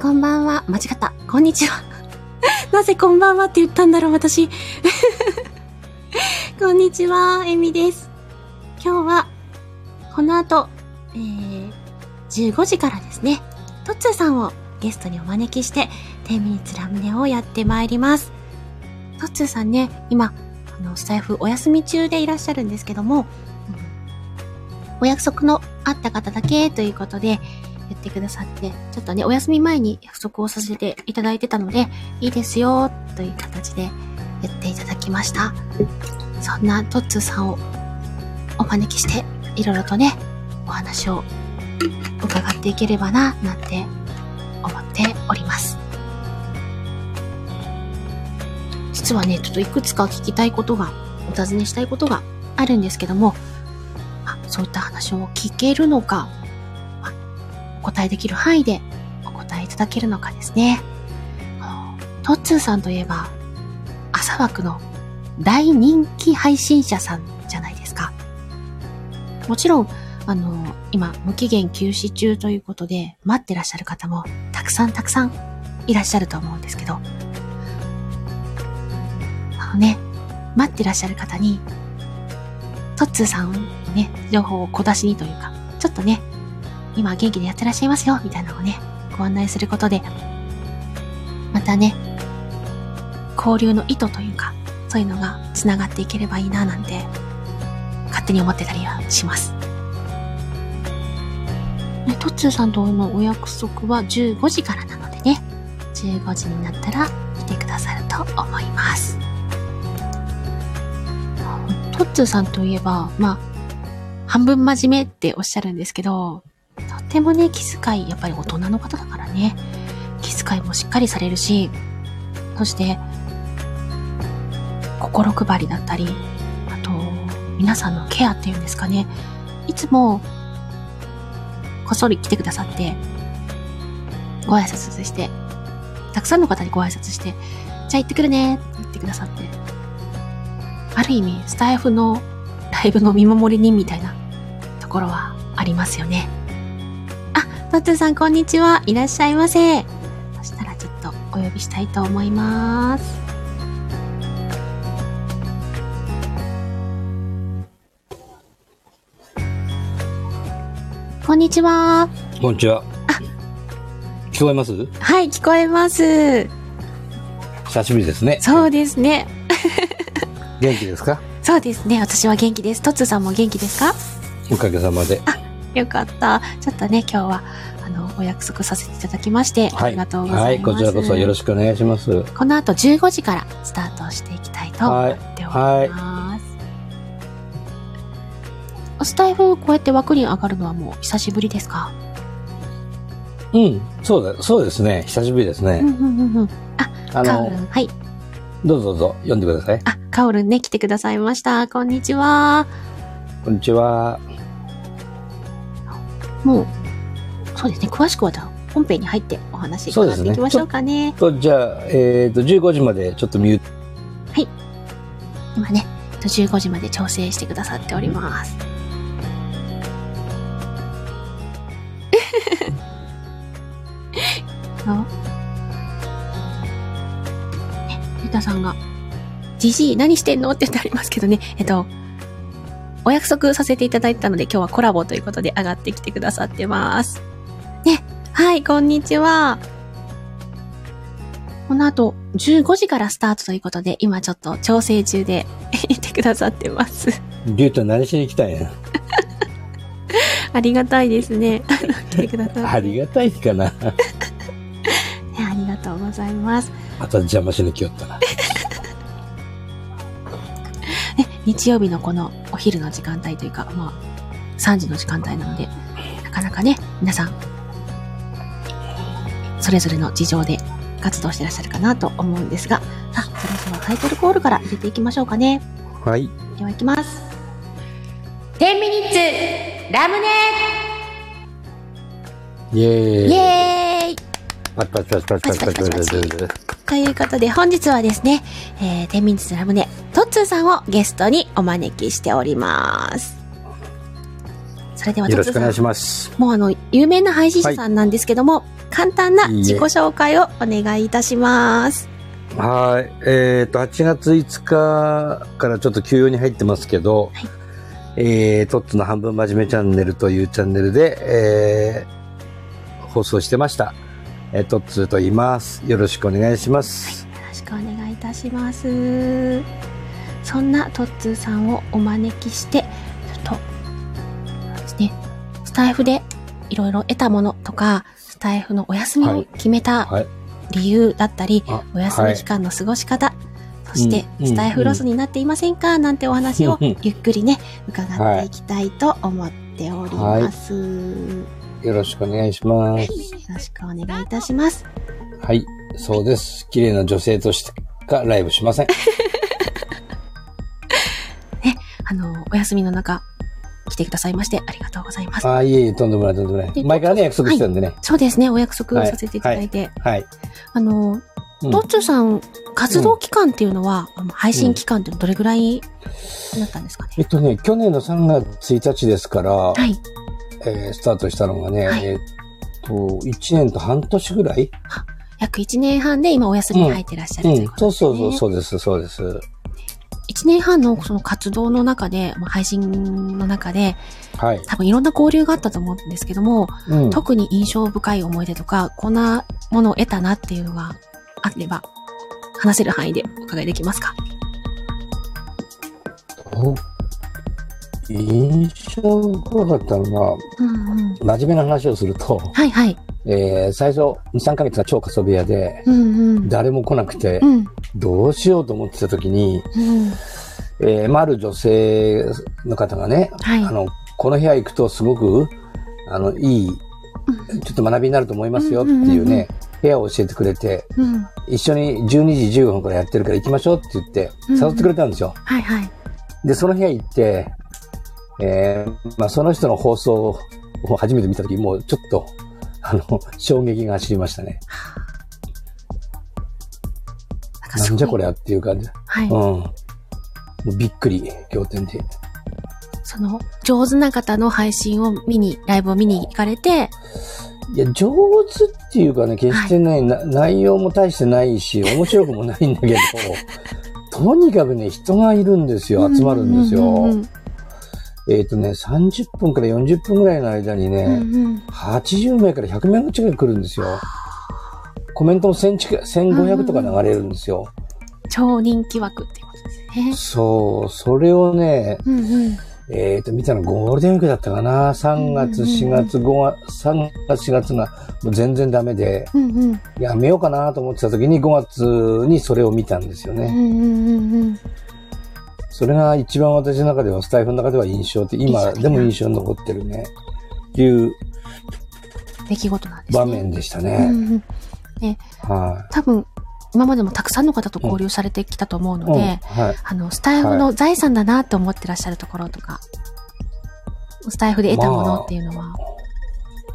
こんばんは。間違った。こんにちは。なぜこんばんはって言ったんだろう、私。こんにちは、えみです。今日は、この後、えー、15時からですね、トッツーさんをゲストにお招きして、10ミニツラムネをやってまいります。トッツーさんね、今、あの、スタイフお休み中でいらっしゃるんですけども、お約束のあった方だけということで言ってくださって、ちょっとね、お休み前に約束をさせていただいてたので、いいですよ、という形で言っていただきました。そんなトッツーさんをお招きして、いろいろとね、お話を伺っていければな、なんて思っております。実はね、ちょっといくつか聞きたいことが、お尋ねしたいことがあるんですけども、あ、そういった話を聞けるのか、お答えできる範囲でお答えいただけるのかですね。トッツーさんといえば、朝枠の大人気配信者さんじゃないですか。もちろん、あの、今、無期限休止中ということで、待ってらっしゃる方もたくさんたくさんいらっしゃると思うんですけど、あのね、待ってらっしゃる方に、トッツーさんね、情報を小出しにというか、ちょっとね、今元気でやってらっしゃいますよ、みたいなのをね、ご案内することで、またね、交流の意図というか、そういうのが繋がっていければいいな、なんて、勝手に思ってたりはします。ね、トッツーさんとのお約束は15時からなのでね、15時になったら来てくださると思います。トッツーさんといえば、まあ、半分真面目っておっしゃるんですけど、ってもね、気遣い、やっぱり大人の方だからね、気遣いもしっかりされるし、そして、心配りだったり、あと、皆さんのケアっていうんですかね、いつも、こっそり来てくださって、ご挨拶して、たくさんの方にご挨拶して、じゃあ行ってくるねって言ってくださって、ある意味、スタイフのライブの見守り人みたいなところはありますよね。あ、トッツーさんこんにちは。いらっしゃいませ。そしたらちょっとお呼びしたいと思います。こんにちは。こんにちは。聞こえます？はい、聞こえます。久しぶりですね。そうですね。元気ですか？そうですね。私は元気です。トッツーさんも元気ですか？おかげさまで。よかった。ちょっとね、今日は、あの、お約束させていただきまして、ありがとうございます。はい、こちらこそよろしくお願いします。この後15時からスタートしていきたいと思っております。スタイフ、こうやって枠に上がるのはもう久しぶりですか？うん、そうだ、そうですね。久しぶりですね。うんうんうんうん。あ、カオル、ン、はい。どうぞどうぞ、読んでください。あ、カオルンね、来てくださいました。こんにちは。こんにちは。もう、そうですね、詳しくはじゃあ本編に入ってお話伺っていきましょうかね。と、じゃあ、えっ、と、15時までちょっとミュート。今ね、えっと15時まで調整してくださっております。ゆたさんが、じじい何してんの？って言ってありますけどね、えっと、お約束させていただいたので今日はコラボということで上がってきてくださってます。ね、はい、こんにちは。この後、15時からスタートということで、今ちょっと調整中で いてくださってます。リュウタ何しに来たんや？ありがたいですね。来てくださって。ありがたいかな。ねありがとうございます。また邪魔しに来よったな。日曜日のこのお昼の時間帯というか、まあ、3時の時間帯なので、なかなかね、皆さん、それぞれの事情で活動してらっしゃるかなと思うんですが、あ、そろそろタイトルコールから入れていきましょうかね。はい。では行きます。10ミニッツラムネイェーイ。イエーイパチパチパチパチパチパチパチパチパチパチということで本日はですね、えー、天秤ツラムネ、トッツーさんをゲストにお招きしております。それではよろしくお願いします。もうあの、有名な配信者さんなんですけども、簡単な自己紹介をお願いいたします。はい。えっ、と、8月5日からちょっと休養に入ってますけど、はいえー、トッツの半分真面目チャンネルというチャンネルで、えー、放送してました。えー、トッツと言います。よろしくお願いします。よろしくお願いいたします。そんなトッツーさんをお招きして、ちょっと、ですね、スタイフでいろいろ得たものとか、スタイフのお休みを決めたはい。理由だったり、あお休み期間の過ごし方、そして、うんスタイフロスになっていませんかなんてお話をう んゆっくりね、伺っていきたいと思っております。よよろしくお願いします。ろしくお願いいたします。はい。そうです。綺麗な女性としてかライブしません。あの、お休みの中、来てくださいましてありがとうございます。ああ、いえいえ、とんでもない、とんでもない。で前からね、約束してたんでね。そうですね、お約束させていただいて。はい。あの、うんトッツーさん、活動期間っていうのは、あの配信期間ってどれぐらいになったんですかね？えっとね、去年の3月1日ですから、はい。えースタートしたのがね、はいえっと、1年と半年ぐらい？約1年半で今お休みに入ってらっしゃる、うんう、ことそうですね。そうそう、そうです、そうです。1年半のその活動の中で、まあ、配信の中で、はい。多分いろんな交流があったと思うんですけども、うん。特に印象深い思い出とか、こんなものを得たなっていうのがあれば、話せる範囲でお伺いできますか？お印象深かったのは、うんうん。真面目な話をすると、はいはい。えー最初2、3ヶ月が超過疎部屋で、うんうん。誰も来なくてう、ん。どうしようと思ってた時に、うん。えーまあ、ある女性の方がね、はい。あの、この部屋行くとすごく、あの、いい、うんちょっと学びになると思いますよっていうね、部屋を教えてくれて、うん。一緒に12時15分からやってるから行きましょうって言って、うん誘ってくれたんですよ。はいはい。で、その部屋行って、えーまあ、その人の放送を初めて見たとき、もうちょっと、あの、衝撃が走りましたね。なんじゃこりゃっていう感じ。はい。うん。もうびっくり、仰天で。その、上手な方の配信を見に、ライブを見に行かれて、いや、上手っていうかね、決してね、な内容も大してないし、面白くもないんだけど、とにかくね、人がいるんですよ、集まるんですよ。うんうんえっ、とね、30分から40分ぐらいの間にね、うんうん80名から100名近く来るんですよ。コメントも1000近く1500とか流れるんですよ。超人気枠っていうことですね。そう、それをね、うんうん。えっ、と、見たのゴールデンウィークだったかな。3月、うん4月、5月、3月、4月がもう全然ダメで、うんうん。やめようかなと思ってた時に5月にそれを見たんですよね。うんうんうんうん。それが一番私の中では、スタイフの中では印象的、今印象的なでも印象に残ってるね、いう出来事なんですね。場面でしたうんね。うん。は多分、今までもたくさんの方と交流されてきたと思うい。ので、うんはい。あの、スタイフの財産だなと思ってらっしゃるところとか、スタイフで得たものっていうのは、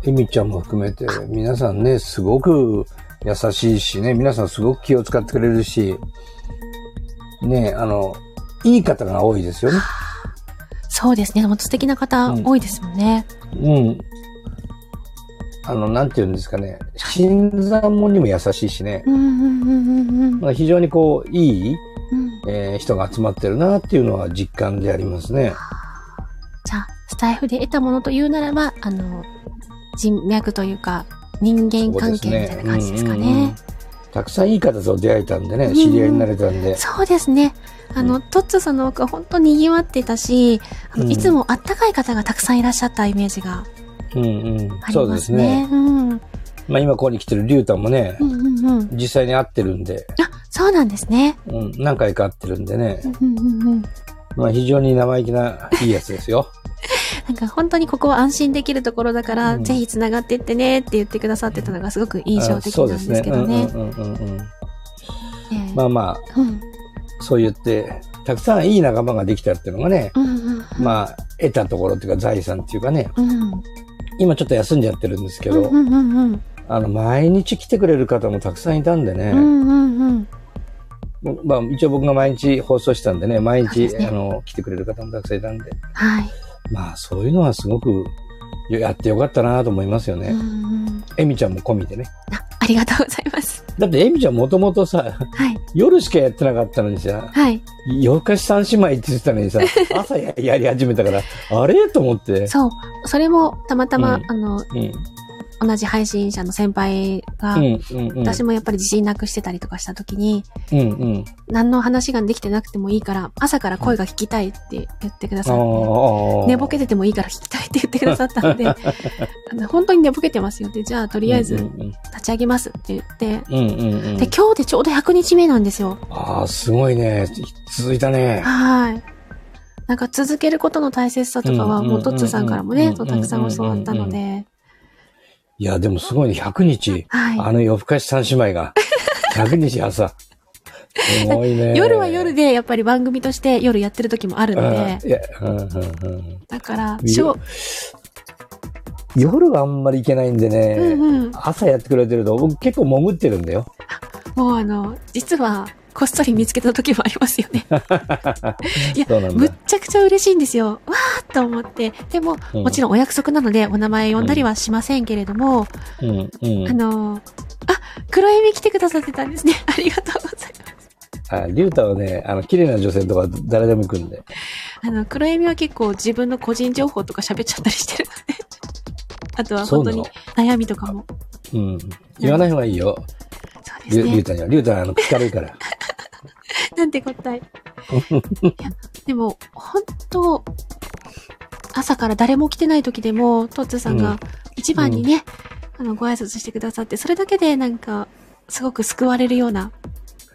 エミちゃんも含めて、皆さんね、すごく優しいしね、皆さんすごく気を使ってくれるし、ね、あの、いい方が多いですよね。そうですね。本当素敵な方うん多いですもんね。うん。あの、なんて言うんですかね、新参者にも優しいしね、非常にこう、いい、うんえー人が集まってるなっていうのは実感でありますね。じゃあ、スタイフで得たものというならば、あの、人脈というか、人間関係みたいな感じですかね。たくさんいい方と出会えたんでね、うん知り合いになれたんで。そうですね。あの、トッツーさんの奥は本当に賑わってたし、あのうんいつもあったかい方がたくさんいらっしゃったイメージがうんうんあ。りそうまですすねね。。うん。うんまあ今ここに来てるリュウタンもね、うんうん。実際に会ってるんで、あ、そうなんですね。うん、何回か会ってるんでねう、んうんうんうん。まあ非常に生意気ないいやつですよ。なんか本当にここは安心できるところだから、うんぜひ繋がっていってねって言ってくださってたのがすごく印象的なんですけどね。まあまあ、うんそう言って、たくさんいい仲間ができたっていうのがね。まあ、得たところっていうか財産っていうかね、うん。今ちょっと休んじゃってるんですけど。あの、毎日来てくれる方もたくさんいたんでね、まあ一応僕が毎日放送したんでね、毎日、ねあの、来てくれる方もたくさんいたんで、はい。まあそういうのはすごくやってよかったなと思いますよね。うんうん。エミちゃんも込みでね。あ、ありがとうございます。だってエミちゃんもともとさ、はい。夜しかやってなかったのにさ、はい。夜更かし三姉妹って言ってたのにさ、朝ややり始めたから、あれ？と思って。そう。それも、たまたま、うんあの、うん。同じ配信者の先輩が。私もやっぱり自信なくしてたりとかした時に。何の話ができてなくてもいいから、朝から声が聞きたいって言ってくだあさって、あ。寝ぼけててもいいから聞きたいって言ってくださった ので、本当に寝ぼけてますよって、じゃあとりあえず立ち上げますって言って。で、今日でちょうど100日目なんですよ。ああ、すごいね。続いたね。はい。なんか続けることの大切さとかは、うんもうトッツーさんからもね、たくさん教わったのうんで、いや、でもすごいね。100日。はい。あの夜更かし三姉妹が。100日朝。すごいね。夜は夜で、やっぱり番組として夜やってる時もあるのあで、いや、うんうんうん。だから、しょ夜はあんまり行けないんでね。うんうん。朝やってくれてると、僕結構潜ってるんだよ。もうあの、実は、こっそり見つけた時もありますよね。いや。むっちゃくちゃ嬉しいんですよ。わーっと思って。でも、うんもちろんお約束なので、お名前呼んだりはしませんけれども、うん、うん。あの、あ、黒エミ来てくださってたんですね。ありがとうございます。あ、リュウタはね、あの、綺麗な女性とか誰でも行くんで。あの、黒エミは結構自分の個人情報とか喋っちゃったりしてるので。あとは本当に悩みとかも。うん。言わない方がいいよ。そうですね。リュリュウタには。リュウタはあの、口軽いから。なんて答え。いや、でも、本当朝から誰も来てない時でも、トッツーさんうんが一番にね、あの、ご挨拶してくださって、それだけでなんか、すごく救われるような、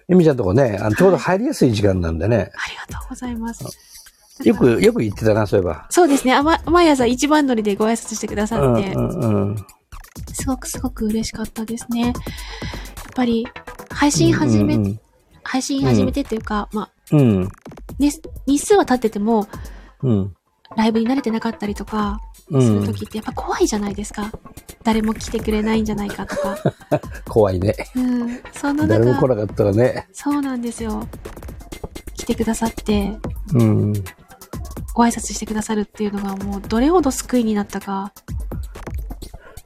エミちゃんとこね、あのちょうど入りやすい時間なんでね。ありがとうございます。よく、よく言ってたな、そういえば。そうですね。あま、毎朝一番乗りでご挨拶してくださって、うんうんうん。すごくすごく嬉しかったですね。やっぱり、配信始め、うん配信始めてっていうか、まあ、うん。ね、日数は経ってても、うん。ライブに慣れてなかったりとか、うするん。ときってやっぱ怖いじゃないですか。誰も来てくれないんじゃないかとか。怖いね。うん。そんな中、誰も来なかったらね。そうなんですよ。来てくださって、うん。ご挨拶してくださるっていうのがもうどれほど救いになったか。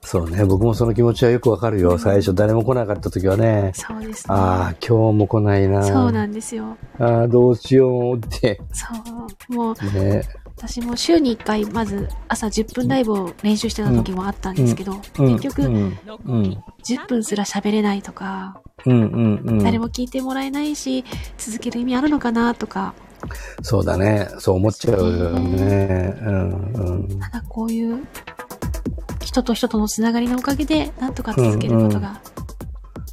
そうね。僕もその気持ちはよくわかるよ。最初誰も来なかった時はね。そうですね。ああ、今日も来ないな。そうなんですよ。ああ、どうしようって。そう。もう、ね。私も週に1回、まず朝10分ライブを練習してた時もあったんですけど、うん。結局、うん。うん。10分すら喋れないとか、うん。うん。うん。誰も聞いてもらえないし、続ける意味あるのかなとか、そうだね。そう思っちゃうよね。うん。うん。ただこういう人と人とのつながりのおかげで、なんとか続けることが、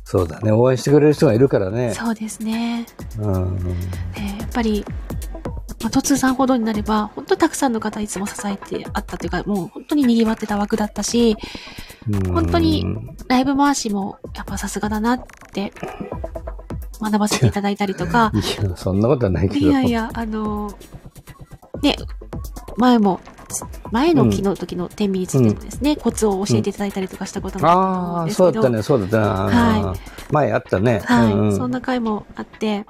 そうだね。応援してくれる人がいるからね。そうですね。うん。でやっぱり、まあ、トさんほどになれば、本当にたくさんの方いつも支えてあったというか、もう本当に賑わってた枠だったし、うん本当にライブ回しもやっぱさすがだなって学ばせていただいたりとか、いや、そんなことはないけいど。やいや、あのね、前も、前の期の時の天秤についてもですね、コツを教えていただいたりとかしたこともあったと思ああ、うんですけど、そうだったね、そうだったな。は前あったね。はい、うんうん。そんな回もあって、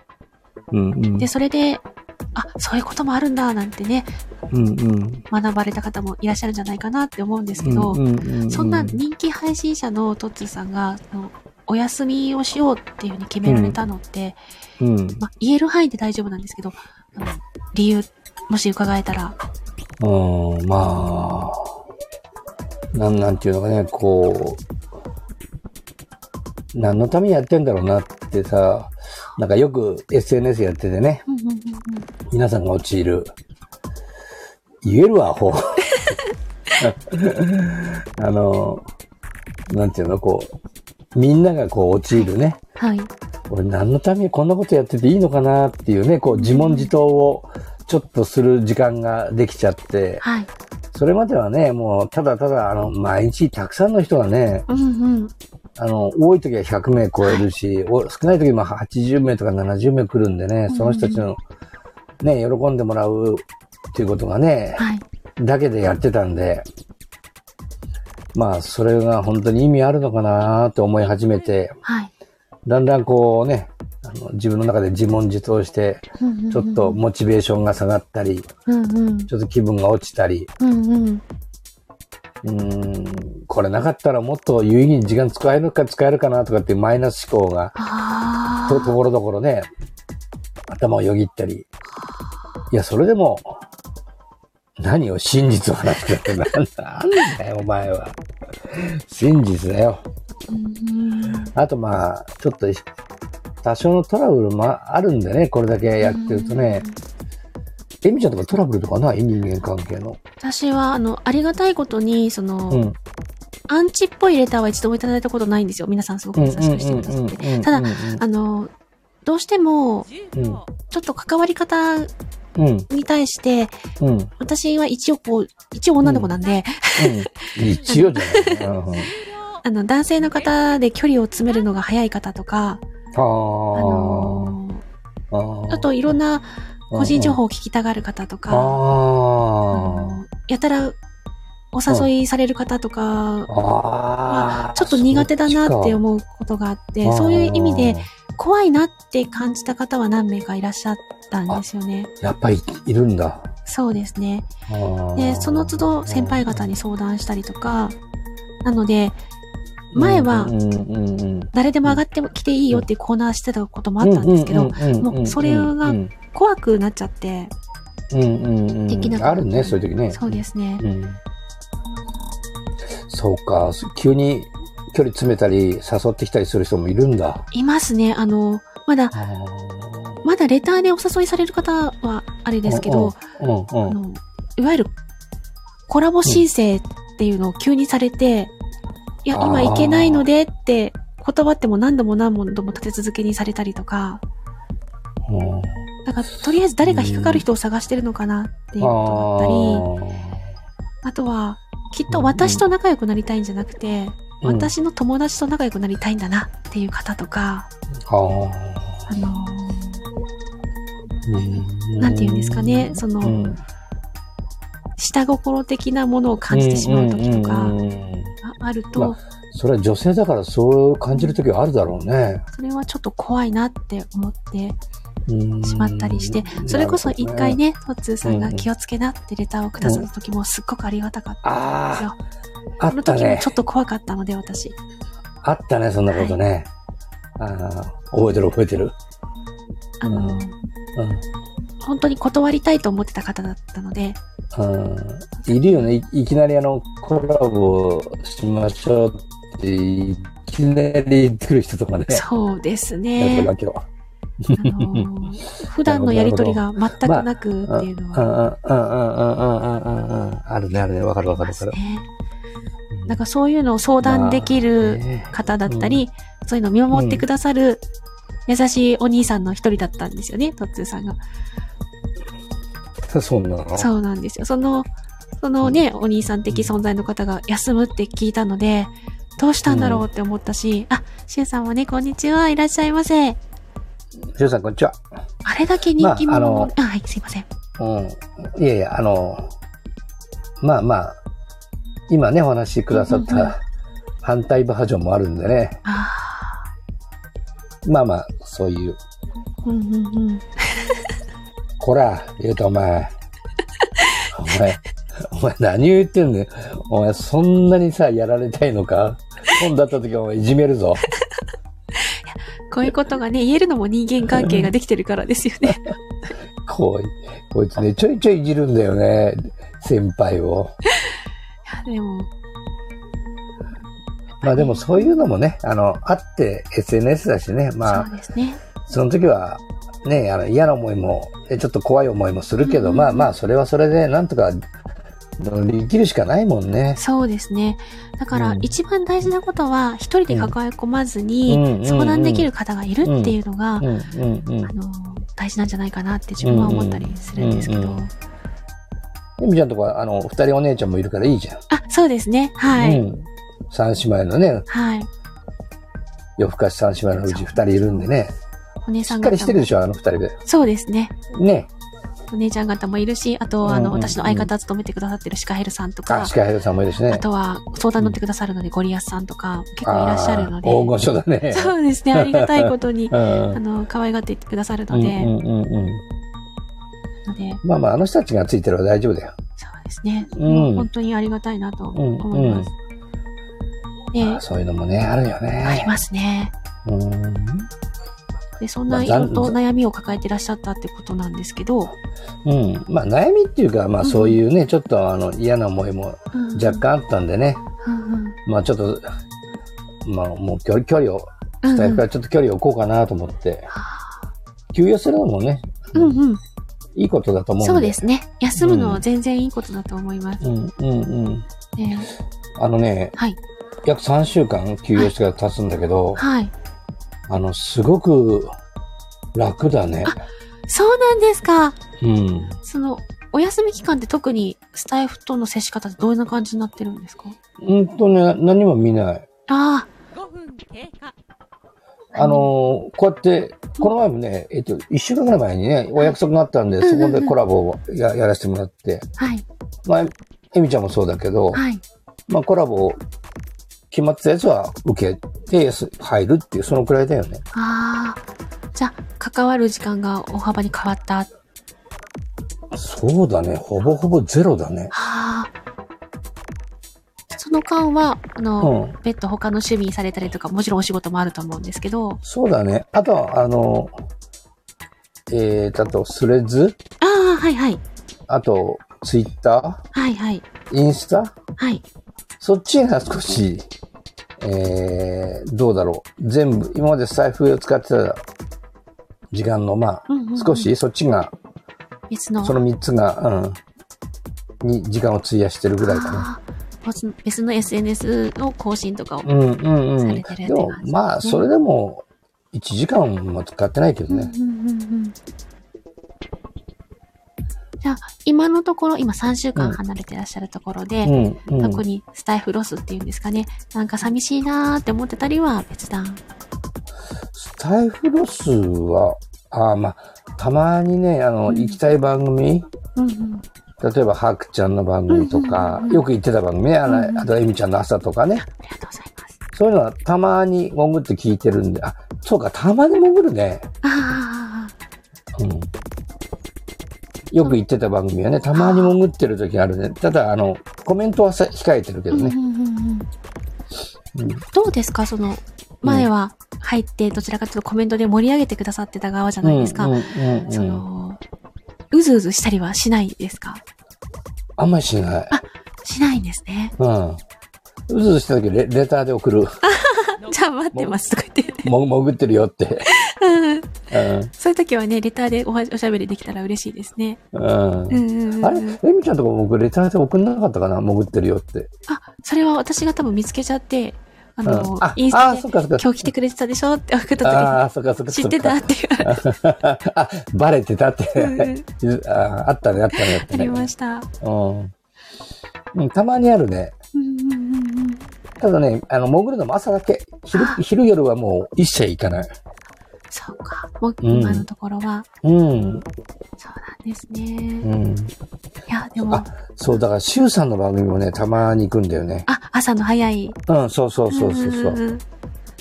うんうん。で、それで、あ、そういうこともあるんだ、なんてね、うんうん。学ばれた方もいらっしゃるんじゃないかなって思うんですけど、うんうんうんそんな人気配信者のトッツーさんが、お休みをしようっていうふうに決められたのって、うん。まあ、言える範囲で大丈夫なんですけど、理由、もし伺えたら、うん、まあ、なん、なんていうのかね、こう、何のためにやってんだろうなってさ、なんかよく SNS やっててね、うんうんうんうん皆さんが陥る。言えるわ、ほう。あの、なんていうの、こう、みんながこう陥るね。はい。俺何のためにこんなことやってていいのかなっていうね、こう自問自答をちょっとする時間ができちゃって、はい。それまではね、もうただただあの、毎日たくさんの人がね、うんうん。あの、多い時は100名超えるし、お少ない時は80名とか70名来るんでね、その人たちのね、喜んでもらうっていうことがね、はい。だけでやってたんで、まあ、それが本当に意味あるのかなと思い始めて、はい。だんだんこうね、あの自分の中で自問自答して、ちょっと、モチベーションが下がったり、うんうん。ちょっと気分が落ちたり、うんうん。うーん、これなかったらもっと有意義に時間使えるか使えるかなとかっていうマイナス思考が、あと、ところどころね、頭をよぎったり。いや、それでも、何を真実を話してってなんなんだよ、お前は。真実だよ。うんあとまあ、ちょっと、多少のトラブルもあるんでね、これだけやってるとね。エミちゃんとかトラブルとかない？人間関係の。私は、あの、ありがたいことに、その、うん。アンチっぽいレターは一度もいただいたことないんですよ。皆さんすごく優しくしてくださって。ただ、あの、どうしても、うん、ちょっと関わり方に対して、うん、うん。私は一応こう、一応女の子なんで、一応じゃない。うんあの、男性の方で距離を詰めるのが早い方とか、ああのあ。ーあといろんな個人情報を聞きたがる方とか、やたらお誘いされる方とかはあ。ちょっと苦手だなって思うことがあって、そういう意味で怖いなって感じた方は何名かいらっしゃったんですよね。やっぱりいるんだ。そうですね。で、その都度先輩方に相談したりとか、なので、前は誰でも上がってきていいよっていうコーナーしてたこともあったんですけど、もうそれがうん怖くなっちゃって、できなかったあるね、そういう時ね。そうですね。うん。そうか、急に距離詰めたり、誘ってきたりする人もいるんだ。いますね。あの、まだ、まだレターでお誘いされる方はあれですけど、いわゆるコラボ申請っていうのを急にされて、いや、今行けないのでって断っても何度も何度も立て続けにされたりとか、う。んだからとりあえず誰が引っかかる人を探してるのかなっていうことだったり、あとは、きっと私と仲良くなりたいんじゃなくて、うん。私の友達と仲良くなりたいんだなっていう方とか、あのうん。なんて言うんですかねそのうん。下心的なものを感じてしまう時とか。うんああると、まあそれは女性だからそう感じる時はあるだろうね。それはちょっと怖いなって思ってうんしまったりして、それこそ一回。ね、トッツーさんが気をつけなってレターをくださった時もすっごくありがたかったんですよ。ああ、のったね時もちょ。っと怖かったので、私。あったね、そんなことね。ああ覚えてる覚えてる。あの、うん本当に断りたいと思ってた方だったので。うん、いるよねい。いきなりあの、コラボしましょうって、いきなり来る人とかね。そうですね。やっぱの、普段のやりとりが全くなくっていうのは。あ、るね、あるね、わかるわかるわかる。なんかそういうのを相談できる方だったり、まあねうん、そういうのを見守ってくださる優しいお兄さんの一人だったんですよね、トッツーさんが。そんなのそうなんですよ。その、そのね、お兄さん的存在の方が休むって聞いたので、どうしたんだろうって思ったし、あ、シュウさんもね、こんにちは、いらっしゃいませ。しゅうさん、こんにちは。あれだけ人気者の、まあああはい、すいません。うん。いやいや、あの、まあまあ、今ね、お話しくださっうんうんうんた反対バージョンもあるんでね。あまあまあ、そういう。あ、うんうんうん。こら、言うとお前。お前、お前何を言ってんだよ。お前そんなにさ、やられたいのか？今度会った時お前いじめるぞ。こういうことがね、言えるのも人間関係ができてるからですよね。こい、こいつね、ちょいちょいいじるんだよね。先輩を。いや、でも。まあでもそういうのもね、あの、あって SNS だしね。まあそう、ですね。その時は、ね、あの嫌な思いも、でちょっと怖い思いもするけど、うんうんまあまあ、それはそれで、なんとか乗り切るしかないもんね。そうですね。だから、うん一番大事なことは、一人で抱え込まずうんに、相談できる方がいるっていうのが、あ。の、大事なんじゃないかなって自分は思ったりするんですけど。うんうんうんエミちゃんとか、あの、二人お姉ちゃんもいるからいいじゃん。あ、そうですね。はい。うん。三姉妹のね、はい。夜更かし三姉妹のうち二人いるんでね。お姉さんしっかりしてる。でしょ、あの二人で。そうですね。ね。お姉ちゃん方もいるし、あと、あの、うんうんうん私の相方務めてくださってるシカヘルさんとあ、か、シカヘルさんもいるしね。あとは、相談乗ってくださるので、ゴリアスさんとか、結構いらっしゃるのであー。大御所だね。そうですね。ありがたいことに、うん。あの、可愛がってくださるので、うんうんうんうん。ので、まあまあ、あの人たちがついてれば大丈夫だよ。そうですね。うん本当にありがたいなとうん思います。で、あそういうのもね、あるよありね。ますね。うん。で、そんなまあ色と悩みを抱えてらっしゃったってことなんですけど、うん。まあ悩みっていうか、まあそういうね、ちょっとあの嫌な思いもうん若干あったんでね。うんうんまあちょっと、まあもう距離距離を、うんうんスタイフからちょっと距離を置こうかなと思って、休養するのもね、うんうん。いいことだと思うんで。そうですね。休むのは全然いいことだと思います。うんうんうん。ねあのね、はい。約3週間休養してから経つんだけど、はい。あの、すごく楽だね。そうなんですか。うん。その、お休み期間って特にスタイフとの接し方ってどんな感じになってるんですか？うんとね、何も見ない。あ5分経過。あのーこうやって、この前もね、えっと、1週間ぐらい前にね、お約束があったんで、そこでコラボをややらせてもらって、あ、はい。まあ、エミちゃんもそうだけど、はい。まあ、コラボ決まってたやつは受けて入るっていう、そのくらいだよね。ああ。じゃあ、関わる時間が大幅に変わった。そうだね。ほぼほぼゼロだね。はあ。その間は、あうの、ん。別途他の趣味されたりとか、もちろんお仕事もあると思うんですけど、そうだね。あとは、あの、えー、あと、スレッズ？ああ、はいはい。あと、ツイッタはいはい。ーインスタ？はい。そっちが少し、えー、どうだろう。全部、今まで財布を使ってた時間の、まあ、うんうんうん少しそっちが、別の。その3つが、うん、に時間を費やしてるぐらいかな。別の SNS の更新とかを。うんうんうん。されてるってでも感じ、まあ、それでも、1時間も使ってないけどね。うんうんうんうんじゃあ、今のところ、今3週間離れてらっしゃるところで、うん、うん。特にスタイフロスっていうんですかね、なんか寂しいなーって思ってたりは別段。スタイフロスは、ああ、まあ、たまにね、あの、うん行きたい番組、うんうん。例えば、ハクちゃんの番組とかうんうんうんう、んよく行ってた番組ね、あのあと、エミちゃんの朝とかね。ありがとうございます。そういうのはたまに潜って聞いてるんで、あ、そうか、たまに潜るね。あうん。よく言ってた番組はね、たまに潜ってる時あるね。ただ、あの、コメントはさ控えてるけあ、どね。うんうんうんうんうんどうですか？その、前は入って、どちらかというとコメントで盛り上げてくださってた側じゃないですか。うんうんうんうんその、うずうずしたりはしないですか？あんまりしない。しないんですね。うん。うずうずした時レレターで送る。じゃあ待ってますとか言って。も潜ってるよって。うんうん。そういう時はね、レターでおはおしゃべりできたら嬉しいですね。うんうんうんうん。あれ？エミちゃんとか僕レターで送んなかったかな？潜ってるよって。あ、それは私が多分見つけちゃって、あの、うんあインスタで今日来てくれてたでしょって送ったああ、そっかそっか時に、知ってたって言われてあ、バレてたって。ああったね、あったね、あったね。ありました。うん。うん、たまにあるね。うんうんうんうん。ただね、あの、潜るのも朝だけ。昼、昼夜はもう一切行かない。そうか。もううん今のところは、うん。そうなんですね。うん。いや、でもあ、、そう、だから、シュウさんの番組もね、たまに行くんだよね。あ、朝の早い。うん、そうそうそうそうそう。んんん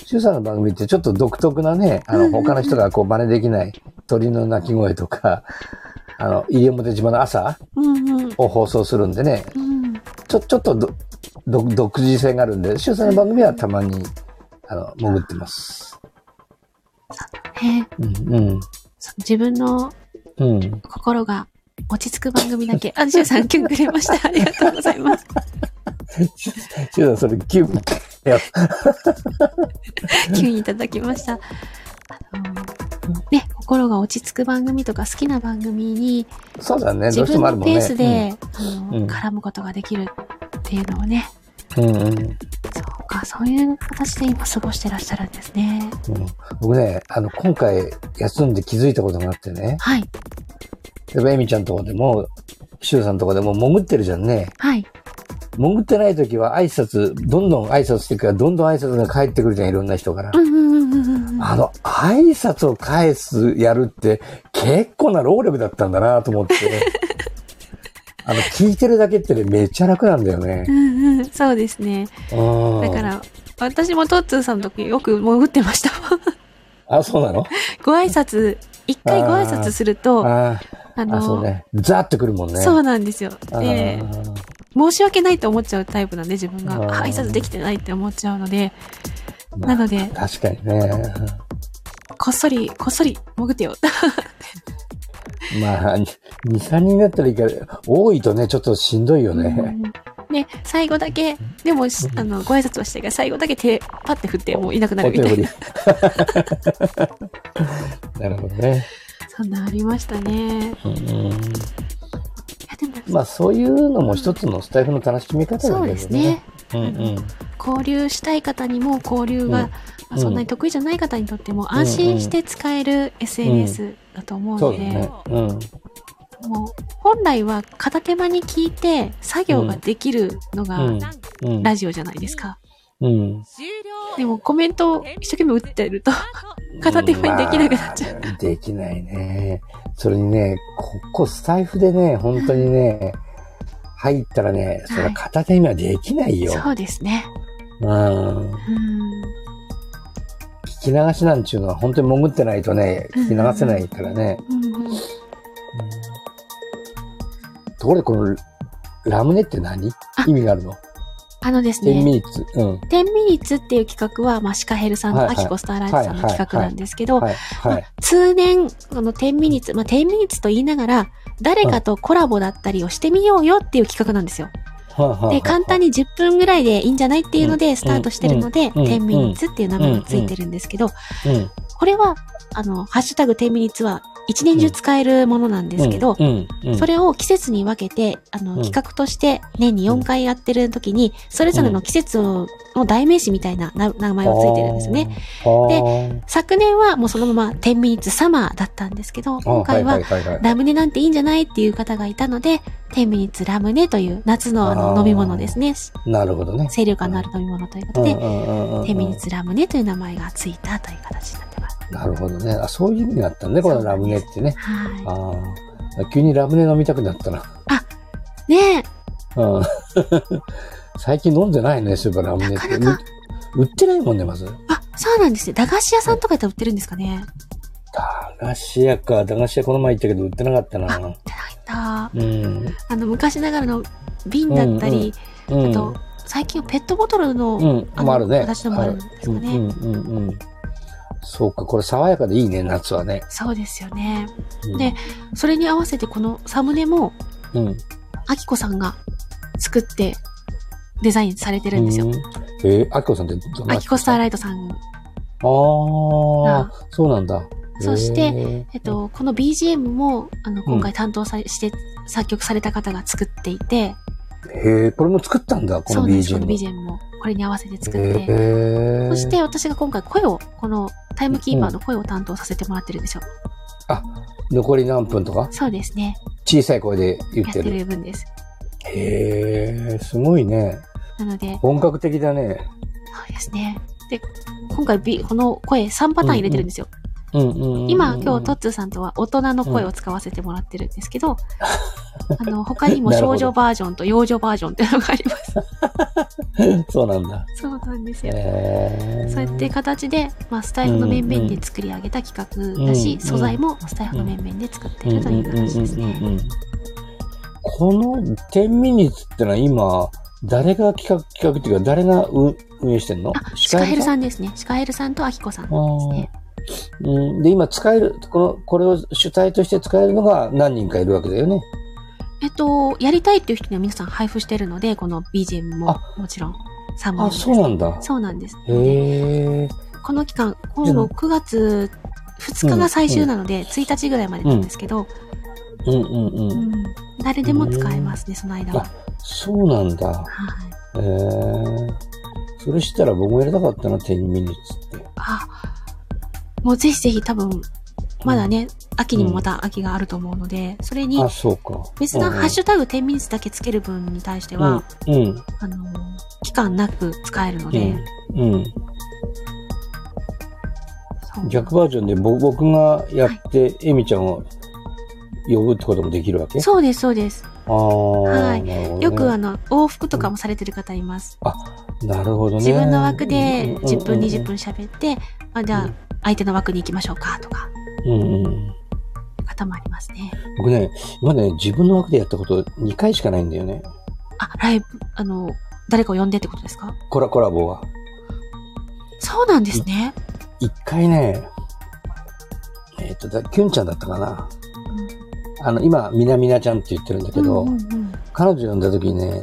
シュウさんの番組ってちょっと独特なね、あの、うんうんうん他の人がこう真似できない鳥の鳴き声とか、あの、西表島の朝うんうん。を放送するんでね、うん。ちょ、ちょっとど、ど独自性があるんで、シュウさんの番組はたまに、あの、潜ってます。ねうん、うん、そ自分のうん。心が落ち着く番組だけ。あ、ジュウさん、キュンくれました。ありがとうございます。シュウさん、それ、キュン。キュンいただきました。あのね、心が落ち着く番組とか好きな番組にそうだね、自分。のペースで、あのうん絡むことができるっていうのをね、うん。そうか、そういう形で今過ごしてらっしゃるんですね。うん僕ね、あの、今回休んで気づいたことがあってね。はい、例えば、エミちゃんとこでも、シュウさんとこでも潜ってるじゃんね。はい。潜ってない時は挨拶、どんどん挨拶してくから、どんどん挨拶が返ってくるじゃん、いろんな人から。あの、挨拶を返す、やるって、結構な労力だったんだなと思って。あの、聞いてるだけってね、めっちゃ楽なんだよねう。んうん、そうですね。うん。だか。ら、私もトッツーさんの時よく潜ってました。あ、そうなの？ご挨拶、一回ご挨拶すると、あああ、そうね。ザーってくるもんね。そうなんですよ。あで、ー申し訳ないと思っちゃうタイプなんで、自分が。挨拶できてないって思っちゃうので、なので確かにね。こっそり、こっそり潜ってよ。まあ、2、3人だったらいいけど、多いとね、ちょっとしんどいよね。ね、最後だけ、でも、しあの、ご挨拶はしたいから、最後だけ手、パッて振って、もういなくなるみたいな。なるほどね。そんなありましたね。いうんまあ、そういうのも一つのスタイフの楽しみ方だけどね。そうですね。うんうん。交流したい方にも交流が、そんなに得意じゃない方にとっても安心して使える SNS だと思うので、ね。うん。もう本来は片手間に聞いて作業ができるのが。ラジオじゃないですか。うん。でもコメントを一生懸命打ってると片手間にできなくなっちゃう。まあできないね。それにね、ここスタイフでね、本当にね、入ったらね、それは片手にはできないよ。そうですね。うん。うん。聞き流しなんちゅうのは本当に潜ってないとね、聞き流せないからね。うんうんところでこのラムネって何？あ意味があるの？あのです ?10 ミね、ニッツ。うん。10ミニッツっていう企画は、まあ、シカヘルさんとアキコスターライトさんの企画なんですけど。通年、この10ミニッツ、まあ、10ミニッツと言いながら、誰かとコラボだったりをしてみようよっていう企画なんですよ。で、簡単に。に10分ぐらいでいいんじゃないっていうのでスタートしてるので、うんうん10ミニッツっていう名前がついてるんですけど、うん。これは、あの、ハッシュタグ10ミニッツは一年中使えるものなんですけど。それを季節に分けて、あの、うん企画として年に4回やってる時に、それぞれの季節の代名詞みたいなな名前がついてるんですよね。で、昨年はもうそのまま10ミニッツサマーだったんですけど、今回はラムネなんていいんじゃないっていう方がいたので、10ミニッツラムネという夏のあの飲み物ですね。なるほどね。清涼感のある飲み物ということで、うんうんうんうん10ミニッツラムネという名前がついたという形になってます。なるほどね。あ、そういう意味があったね、このラムネってね。はああ。急にラムネ飲みたくなったな。い。ねえ、うん。最近飲んでないね、そういえばラムネって。なかなかう売ってないもんね、まず。あ、そうなんですね。駄菓子屋さんとかやったら売ってるんですかね。駄菓子屋か。駄菓子屋この前行ったけど売ってなかったな。じゃないんだ。うん。あの、昔ながらの瓶だったり、うん。あと、最近はペットボトルの、うん、あのもあるね。形のもあるんですかねはいうんうんうんうん。そうか、これ爽やかでいいね、夏はね。そうですよね。うんで、それに合わせてこのサムネも、うん。アキコさんが作ってデザインされてるんですよ。うんえー、あきこさんってどんなアキコスターライトさん。ああ、そうなんだ。そしてえっと、この BGM も、あの、今回担当さ、して、作曲された方が作っていて、へえ、これも作ったんだ、このそうです、こ BGM。の BGM も。これに合わせて作って。そして私が今回声を、このタイムキーパーの声を担当させてもらってるんですよ。残り何分とか？そうですね。小さい声で言やってってる。る分です。へえ、すごいね。なので、本格的だね。そうですね。で、今回、B、この声3パターン入れてるんですよ。うんうんうんうん。今、今日、トッツーさんとは大人の声を使わせてもらってるんですけど、あの、他にも少女バージョンと幼女バージョンっていうのがあります。そうなんだ。そうなんですよ。へえ。そうやって形で、まあ、スタイフの面々で作り上げた企画だし、うん素材もスタイフの面々で作ってるという形ですね。うんうんうんうんこの10ミニッツってのは今、誰が企画、企画っていうか、誰が運運営してんの？あ、シカヘルんさん？ですね。シカヘルさんとアキコさんですね。うん、で、今使える、この、これを主体として使えるのが何人かいるわけだよね。えっと、やりたいっていう人には皆さん配布してるので、この BGM もあもちろん、サムネあ、そうなんだ。そうなんです。へえ。この期間、今度9月2日が最終なので、1日ぐらいまでなんですけど、うんうんう。うんん誰でも使えますね、その間は。そうなんだ。はい。へえ。それしたら僕もやりたかったな、10ミニッツって。あ、もうぜひぜひ多分、まだね、秋にもまた秋があると思うので、それにあ、そうか。別なハッシュタグ10ミニッツだけつける分に対しては、うん、うん、あの、期間なく使えるので、うん。うん。そう逆バージョンでぼ僕がやって、エミちゃんを呼ぶってこともできるわけ？そうです、そうです。ああ、はいなるほどねよくあの、往復とかもされてる方います。なるほどね。自分の枠でうん10分、20分喋って、あ、じゃあ、相手の枠に行きましょうか、とか。うんうん。方もありますね。僕ね、今ね、自分の枠でやったこと2回しかないんだよね。あ、ライブ、あの、誰かを呼んでってことですか？コラコラボは。そうなんですね。1回ね、えっ、と、だキュンちゃんだったかな。あの、今、みなみなちゃんって言ってるんだけど、うんうんうん彼女呼んだ時にね、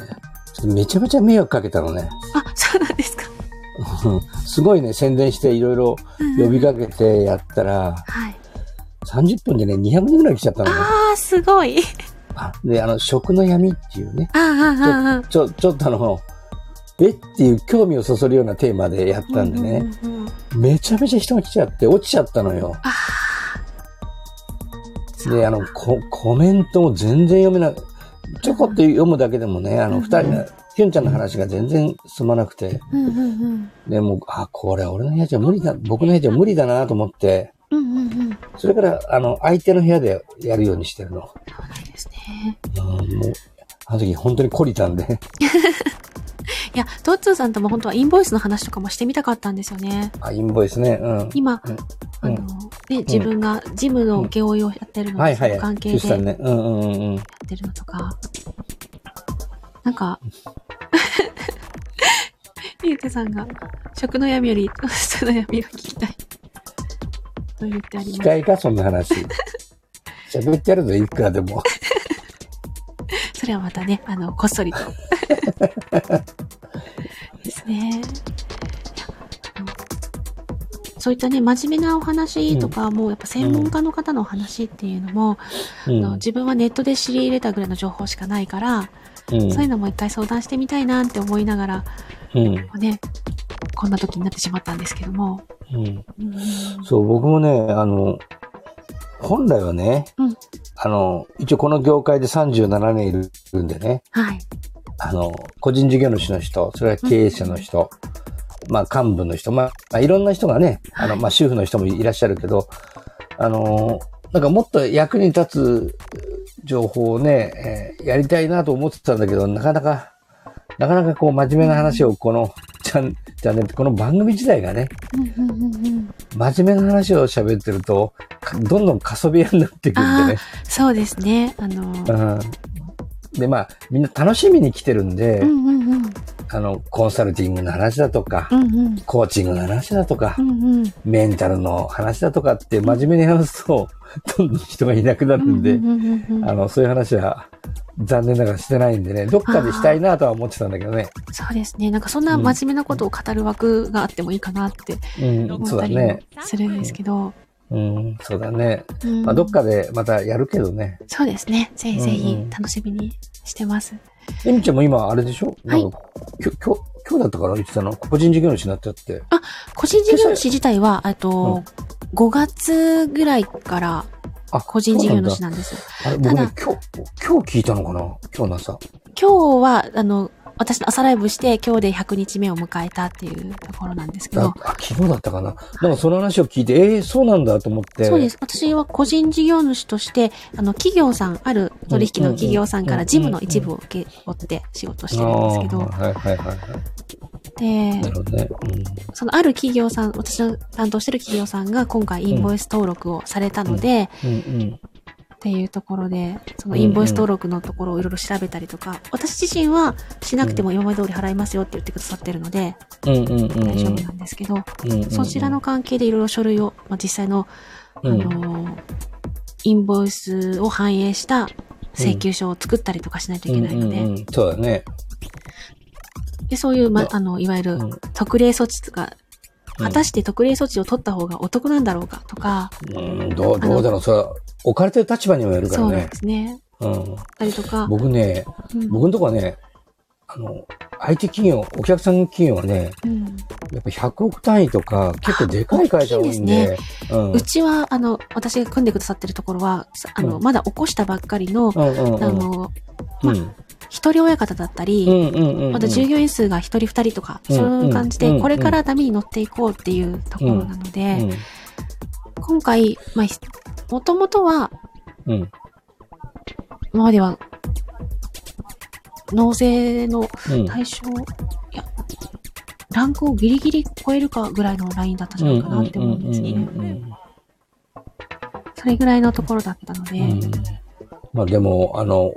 ちょっとめちゃめちゃ迷惑かけたのね。あ。すごいね、宣伝していろいろ呼びかけてやったら、はい。30分でね、200人ぐらい来ちゃったのね。ああ、すごい。あで、あの、食の闇っていうね、あ。ちょ、ちょっとあの、えっていう興味をそそるようなテーマでやったんでね、うんうんうんめちゃめちゃ人が来ちゃって落ちちゃったのよ。あで、あの、ココメントも全然読めない。ちょこっと読むだけでもね、あの、うん二人が、キュンちゃんの話が全然進まなくて、あ。うんうんうん。でもう、あ、これ俺の部屋じゃ無理だ、僕の部屋じゃ無理だなと思って、うんうんうん。それから、あの、相手の部屋でやるようにしてるの。そうなんですね。うん、もう、あの時本当に懲りたんで。いや、トッツーさんとも本当はインボイスの話とかもしてみたかったんですよね。あ、インボイスね。うん。今、うんあの、ね、自分がジムの請負いをやってるので、はいはい。その関係でやキュさんね。うんうんうんうん。ってるのとか、なんか、ゆうてさんが、食の闇より、人の闇を聞きたい。と言ってあります。機械か、そんな話。喋ってやるぞ、いくらでも。それはまたね、あの、こっそりと。ですね。そういったね、真面目なお話とかも、やっぱ専門家の方のお話っていうのも、うん。あの自分はネットで知り入れたぐらいの情報しかないから、うんそういうのも一回相談してみたいなって思いながら、うん。ね、こんな時になってしまったんですけども。うん。うんそう、僕もね、あの、本来はね、うんあの、一応この業界で37年いるんでね、はい。あの、個人事業主の人、それから経営者の人、まあ幹部の人、まあ、まあいろんな人がね、あの、まあ主婦の人もいらっしゃるけど、あの、なんかもっと役に立つ情報をね、えーやりたいなと思ってたんだけど、なかなか、なかなかこう真面目な話をこのチャンチャンネル、この番組自体がね、真面目な話を喋ってると、かどんどん過疎部屋になってくるんでね。そうですね。あの、うん、で、まあ、みんな楽しみに来てるんで、うんうんうん。あの、コンサルティングの話だとか、うんうん。コーチングの話だとかう、んうん。メンタルの話だとかって真面目に話すと、どんどん人がいなくなるんで、うんうんうんうんあの、そういう話は残念ながらしてないんでね、どっかでしたいなとは思ってたんだけどね。そうですね。なんかそんな真面目なことを語る枠があってもいいかなってうん、思ったり。するんですけど。うん、そうだね。うんまあ、どっかでまたやるけどね。そうですね。ぜひぜひうんうん楽しみにしてます。えみちゃんも今、あれでしょ？はいなんかきょ今日、今日だったから言ってたの？個人事業主になったって。個人事業主自体は、えっと、5月ぐらいからあ、個人事業主なんですよ。だ。あれ、僕ねた、今日、今日聞いたのかな？今日の朝。今日は、あの、私の朝ライブして今日で100日目を迎えたっていうところなんですけあど、、あ昨日だったかななんかその話を聞いて、ええそうなんだと思って。そうです。私は個人事業主として、あの、企業さん、ある取引の企業さんから事務の一部を受け負って仕事してるんですけど、はいはいはいはい。でな、るほどね。そのある企業さん、私の担当してる企業さんが今回インボイス登録をされたので、うん。うんうん。っていうところで、そのインボイス登録のところをいろいろ調べたりとか、私自身はしなくても今まで通り払いますよって言ってくださってるので、うんうんうんうん。大丈夫なんですけど、うんうんうん。そちらの関係でいろいろ書類を、まあ、実際の、あうん。のーインボイスを反映した請求書を作ったりとかしないといけないので、うんうんうん。そうだね。でそういう、まま、あの、いわゆるうん。特例措置とか、うん。果たして特例措置を取った方がお得なんだろうかとか、うん、どう、どうだろう。それは、置かれてる立場にもよるからねそうで。すね。うん。たりとか、僕ね、うん僕のとこはね、あの、IT 企業、お客さん企業はね、うんやっぱ100億単位とか、結構でかい会社多いんで、うん。うちは、あの、私が組んでくださってるところは、さあの、うんまだ起こしたばっかりの、うんうんうん。あの、うん、一人親方だったり、うんうんうんうん。また従業員数が一人二人とか、うんそういう感じで、うんこれから波に乗っていこうっていうところなので、うん今回、まあ、ひもともとは、うん。今までは、納税のうん。対象、いや、ランクをギリギリ超えるかぐらいのラインだったんじゃないかなって思うんですね。それぐらいのところだったので、うん。まあでも、あの、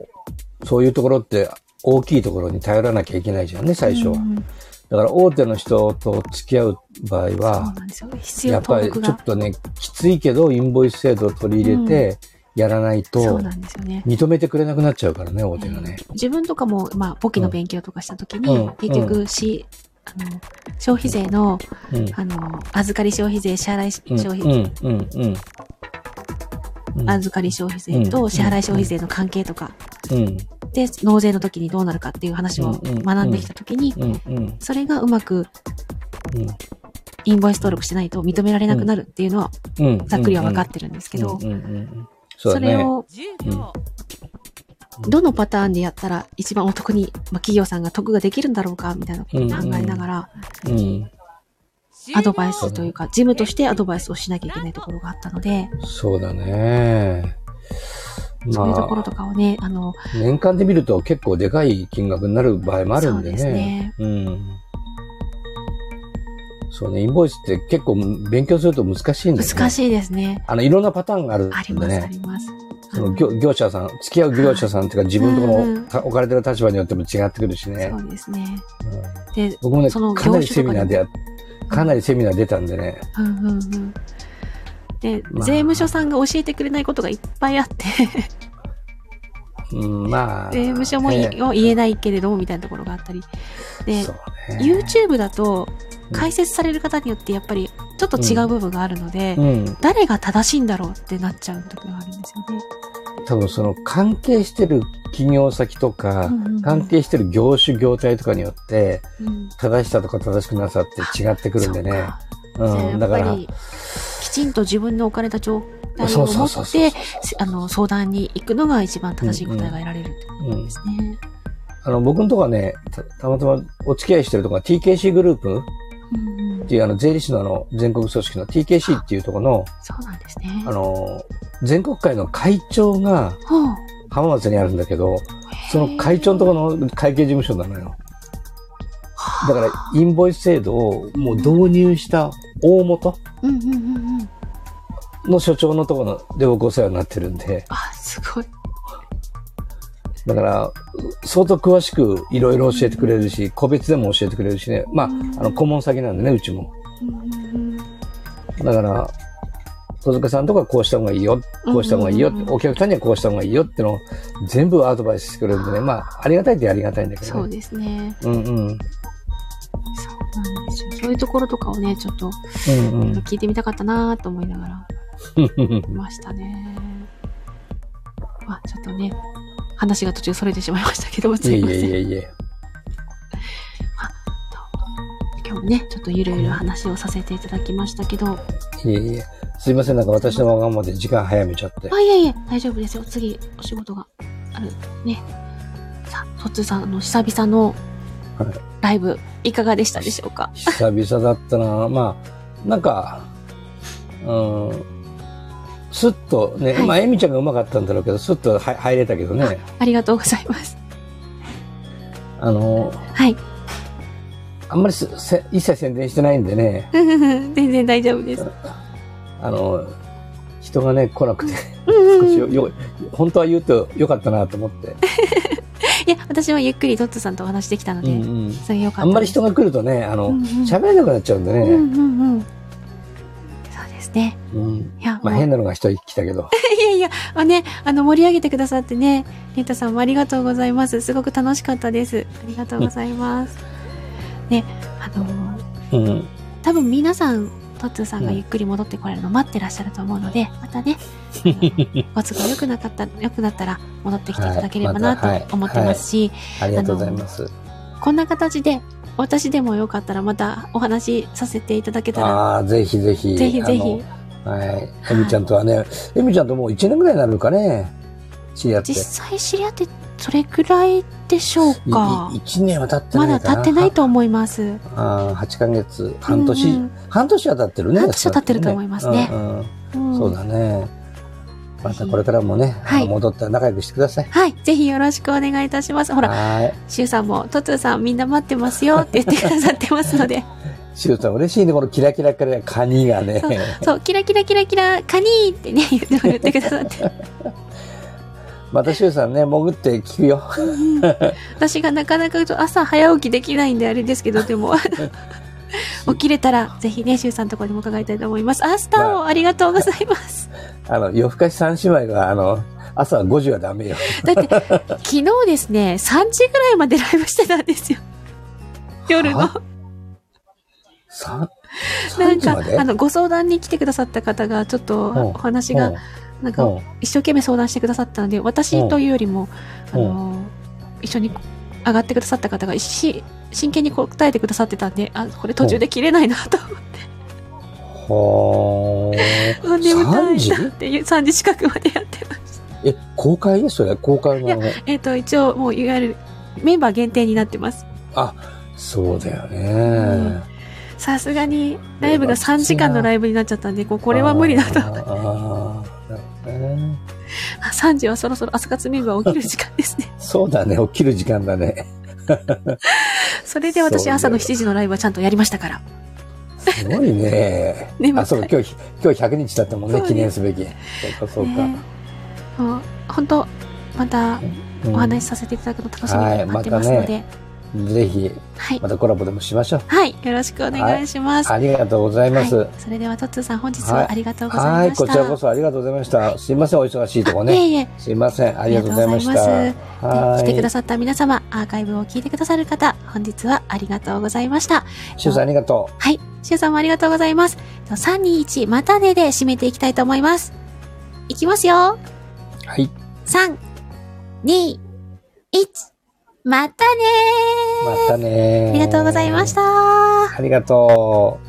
そういうところって大きいところに頼らなきゃいけないじゃんね、最初は。うんだから大手の人と付き合う場合は、や要っぱりちょっ。とね、きついけど、インボイス制度を取り入れて、やらないと、そうなんですよね。認めてくれなくなっちゃうからね、大手がね。自分とかも、まあ、簿記の勉強とかしたときに、うん結局、し、あの、消費税の、うん。あの、預かり消費税、支払いうん、消費、うん、うん、うん。うん預かり消費税と支払い消費税の関係とか、うん、で、納税の時にどうなるかっていう話を学んできたときに、うん、うん、それがうまくうんインボイス登録してないと認められなくなるっていうのは、うん。ざっくりは分かってるんですけど。それをどのパターンでやったら一番お得に、まあ、企業さんが得ができるんだろうかみたいなことを考えながら、うん。アドバイスというか、事務としてアドバイスをしなきゃいけないところがあったので、そうだね。そういうとまあ、ころとかをね、あの、年間で見ると結構でかい金額になる場合もあるんでね。そうですねうん。そうね、インボイスって結構勉強すると難しいんだよね。い。難しいですね。あの、いろんなパターンがあるんであります、あね。ります。その業業者さん、付き合う業者さんっていうか自分のところうんのた置かれてる立場によっても違ってくるしね。そうですね。うんで、僕もね、かなりセミナーでや、かなりセミナー出たんでね。うんうんうん。で、まあ税務署さんが教えてくれないことがいっぱいあって、うん、まあ。税務署もいえ言えないけれども、みたいなところがあったり。でね。YouTube だと、うん解説される方によってやっぱりちょっと違う部分があるので、うん。誰が正しいんだろうってなっちゃう時があるんですよね。多分その関係してる企業先とか、うんうんうん関係してる業種業態とかによって、うん。正しさとか正しくなさって違ってくるんでね。そうん。だから、きちんと自分の置かれた状態を持って、あの、相談に行くのが一番正しい答えが得られるってことうんですね。あの、僕のとこはね、たたまたまお付き合いしてるとこは TKC グループっていうあの税理士のあの全国組織の TKC っていうところの、そうなんですね。あの、全国会の会長が浜松にあるんだけど、その会長のところの会計事務所なのよ。だから、インボイス制度をもう導入した大元。の所長のところで僕お世話になってるんで、あ、すごい。だから、相当詳しくいろいろ教えてくれるし、個別でも教えてくれるしね。まあ、あの、顧問先なんでね、うちも。だから、小塚さんとかこうした方がいいよ、こうした方がいいよ、お客さんにはこうした方がいいよってのを全部アドバイスしてくれるんでね。まあ、ありがたいってありがたいんだけどね。そうですね。うんうん。そうなんですよ。そういうところとかをね、ちょっとうんうん。聞いてみたかったなーと思いながら いましたね。まあ、ちょっとね、話が途中それてしまいましたけど、すいません。えいえいえ。今日もね、ちょっとゆるゆる話をさせていただきましたけど、いえいえ。すいません、なんか私のわがままで時間早めちゃって。あ、いえいえ、大丈夫ですよ。次、お仕事がある。ね。さあ、トッツーさん、あの、久々のはいライブ、いかがでしたでしょうか？久々だったなまあ、なんか、うん、スッとね、はいまあ、エミちゃんがうまかったんだろうけど、スッとは入れたけどね、ありがとうございます。あの、はい。あんまりせせ一切宣伝してないんでね、全然大丈夫です。あの、人がね、来なくて、少しよ、よ本当は言うとよかったなと思って。いや、私はゆっくりトッツーさんとお話できたので、うんうんそれよかった。あんまり人が来るとね、あの、うんうん喋れなくなっちゃうんでね、うんうんうん。そうですね。うんいや、まあ変なのが一人来たけど、いやいや、あね、あの、盛り上げてくださってね、リンタさんもありがとうございます。すごく楽しかったです。ありがとうございます。ね、あのーうん、多分皆さん、トッツーさんがゆっくり戻ってこられるの待ってらっしゃると思うので、またね、あのお都合良くなかった、良くなったら戻ってきていただければなと思ってますし、ありがとうございます。こんな形で、私でもよかったらまたお話しさせていただけたら、ああ、ぜひぜひ。ぜひぜひ。はい。エミちゃんとはね、エミちゃんともう1年ぐらいになるかね。知り合って。実際知り合ってそれくらいでしょうか？いい1年は経ってなまだいかな。経ってないと思います。ああ、8ヶ月、半年、うんうん半年は経ってるね。半年は経ってると思いますねうんうんうんそうだね。またこれからもね、はい戻ったら仲良くしてください。はい。ぜひよろしくお願いいたします。ほら、はシュウさんも、トトゥさんみんな待ってますよ って言ってくださってますので。シュウさん嬉しいね、このキラキラからカニがね。そう、キラキラキラキラ、カニーってね、言ってくださって。またシュウさんね、潜って聞くよ。私がなかなか朝早起きできないんであれですけど、でも、起きれたら、ぜひね、シュウさんのところにも伺いたいと思います。あ、スターをありがとうございます。あの、夜更かし三姉妹が、あの、朝5時はダメよ。だって、昨日ですね、3時ぐらいまでライブしてたんですよ。夜の。は？三、な3んかあの、ご相談に来てくださった方が、ちょっとうんお話が、なんかうん、一生懸命相談してくださったので、私というよりも、あうんの、一緒に上がってくださった方が、し真剣に答えてくださってたんで、あ、これ途中で切れないなと思って、はあ眠た3時いなっていう3時近くまでやってました。え、公開それ公開の。えっ、と、一応、もう、いわゆる、メンバー限定になってます。あ、そうだよね。さすがに、ライブが3時間のライブになっちゃったんで、これは無理だと。あーあーなるほどねあ3時はそろそろ朝活メンバー起きる時間ですね。そうだね、起きる時間だね。それで私朝の7時のライブはちゃんとやりましたから。すごいね。眠 たいあ、そうか、今日、今日100日だったもんね、ね記念すべき。そうか、そうか。本当またうんお話しさせていただくの楽しみはいに待ってますので、ぜひ、はい、またコラボでもしましょう。はい、よろしくお願いします。ありがとうございます。はい、それではトッツーさん本日はいはありがとうござはいい、ました。こちらこそありがとうございました。すいません、お忙しいとこね。いえいえ、すいません、ありがとうございました。ありがとうございはい。来てくださった皆様、アーカイブを聞いてくださる方、本日はありがとうございました。シュウさんありがとはい。しゅうさんもありがとうございます。3、2、1、またねで締めていきたいと思います。いきますよ。う。はい。3、2、1、またねまたねありがとうございました。ありがとう。